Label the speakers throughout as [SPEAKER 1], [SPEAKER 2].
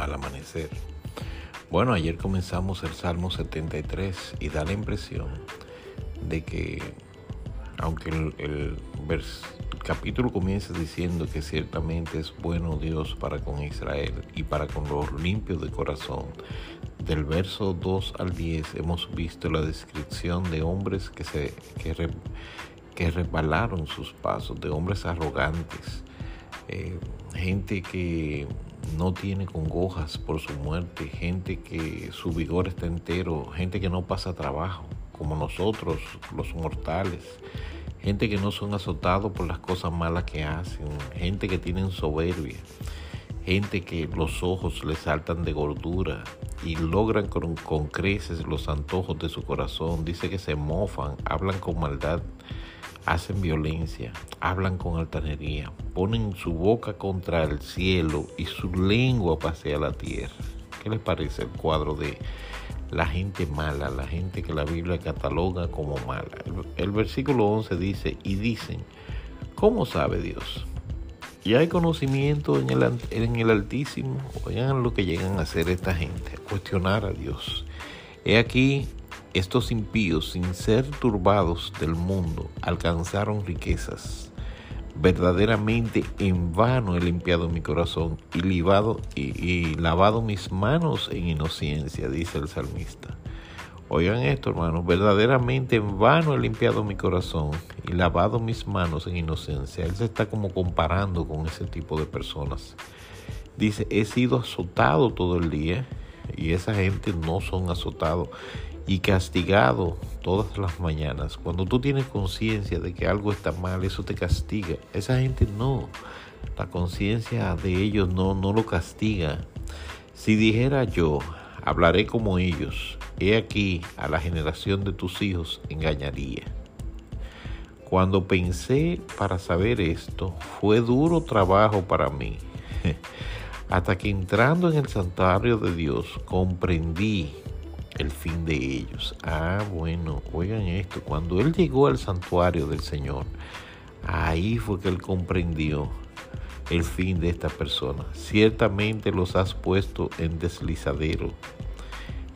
[SPEAKER 1] al amanecer. Bueno, ayer comenzamos el Salmo 73 y da la impresión de que, aunque el, capítulo comienza diciendo que ciertamente es bueno Dios para con Israel y para con los limpios de corazón, del verso 2 al 10 hemos visto la descripción de hombres que, se, que, que resbalaron sus pasos, de hombres arrogantes, eh, gente que no tiene congojas por su muerte, gente que su vigor está entero, gente que no pasa trabajo, como nosotros, los mortales, gente que no son azotados por las cosas malas que hacen, gente que tienen soberbia, gente que los ojos les saltan de gordura y logran con, con creces los antojos de su corazón, dice que se mofan, hablan con maldad hacen violencia, hablan con altanería, ponen su boca contra el cielo y su lengua pasea la tierra. ¿Qué les parece el cuadro de la gente mala, la gente que la Biblia cataloga como mala? El, versículo 11 dice, y dicen, ¿cómo sabe Dios? Y hay conocimiento en el, en Altísimo. Oigan lo que llegan a hacer esta gente, a cuestionar a Dios. He aquí estos impíos, sin ser turbados del mundo, alcanzaron riquezas. Verdaderamente en vano he limpiado mi corazón y, y, lavado mis manos en inocencia, dice el salmista. Oigan esto, hermanos, verdaderamente en vano he limpiado mi corazón y lavado mis manos en inocencia. Él se está como comparando con ese tipo de personas. Dice, he sido azotado todo el día y esa gente no son azotados y castigado todas las mañanas. Cuando tú tienes conciencia de que algo está mal, eso te castiga. Esa gente no. La conciencia de ellos no, no lo castiga. Si dijera yo, hablaré como ellos, he aquí a la generación de tus hijos engañaría. Cuando pensé para saber esto, fue duro trabajo para mí. Hasta que entrando en el santuario de Dios comprendí el fin de ellos. Ah, bueno, oigan esto, cuando él llegó al santuario del Señor, ahí fue que él comprendió el fin de esta persona. Ciertamente los has puesto en deslizadero,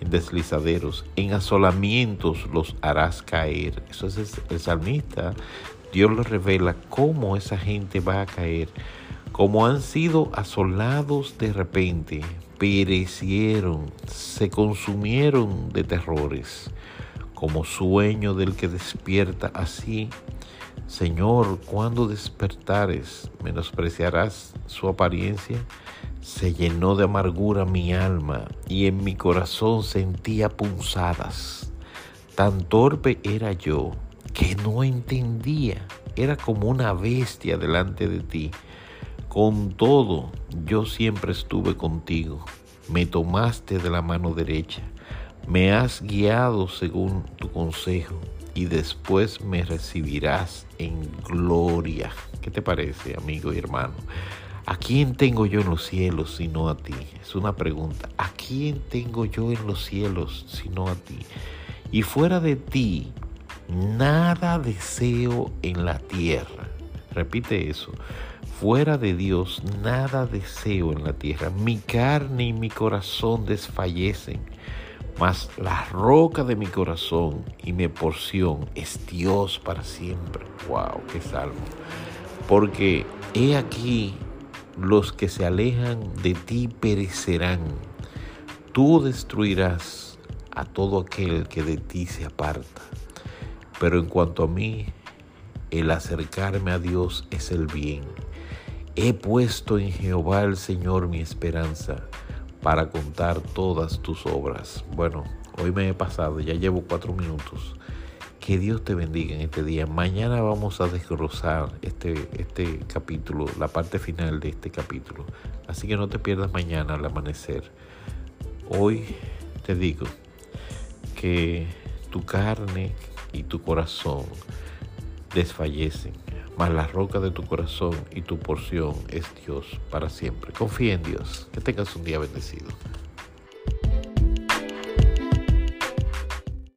[SPEAKER 1] en deslizaderos, en asolamientos los harás caer. Eso es el salmista. Dios le revela cómo esa gente va a caer, como han sido asolados de repente perecieron, se consumieron de terrores, como sueño del que despierta así. Señor, cuando despertares, menospreciarás su apariencia. Se llenó de amargura mi alma y en mi corazón sentía punzadas. Tan torpe era yo que no entendía. Era como una bestia delante de ti con todo, yo siempre estuve contigo. Me tomaste de la mano derecha. Me has guiado según tu consejo y después me recibirás en gloria. ¿Qué te parece, amigo y hermano? ¿A quién tengo yo en los cielos sino a ti? Es una pregunta. ¿A quién tengo yo en los cielos sino a ti? Y fuera de ti, nada deseo en la tierra. Repite eso. Fuera de Dios nada deseo en la tierra. Mi carne y mi corazón desfallecen, mas la roca de mi corazón y mi porción es Dios para siempre. ¡Wow! ¡Qué salmo! Porque he aquí los que se alejan de ti perecerán. Tú destruirás a todo aquel que de ti se aparta. Pero en cuanto a mí, el acercarme a Dios es el bien He puesto en Jehová el Señor mi esperanza para contar todas tus obras. Bueno, hoy me he pasado, ya llevo cuatro minutos. Que Dios te bendiga en este día. Mañana vamos a desglosar este, este capítulo, la parte final de este capítulo. Así que no te pierdas mañana al amanecer. Hoy te digo que tu carne y tu corazón desfallecen mas la roca de tu corazón y tu porción es Dios para siempre. Confía en Dios. Que tengas un día bendecido.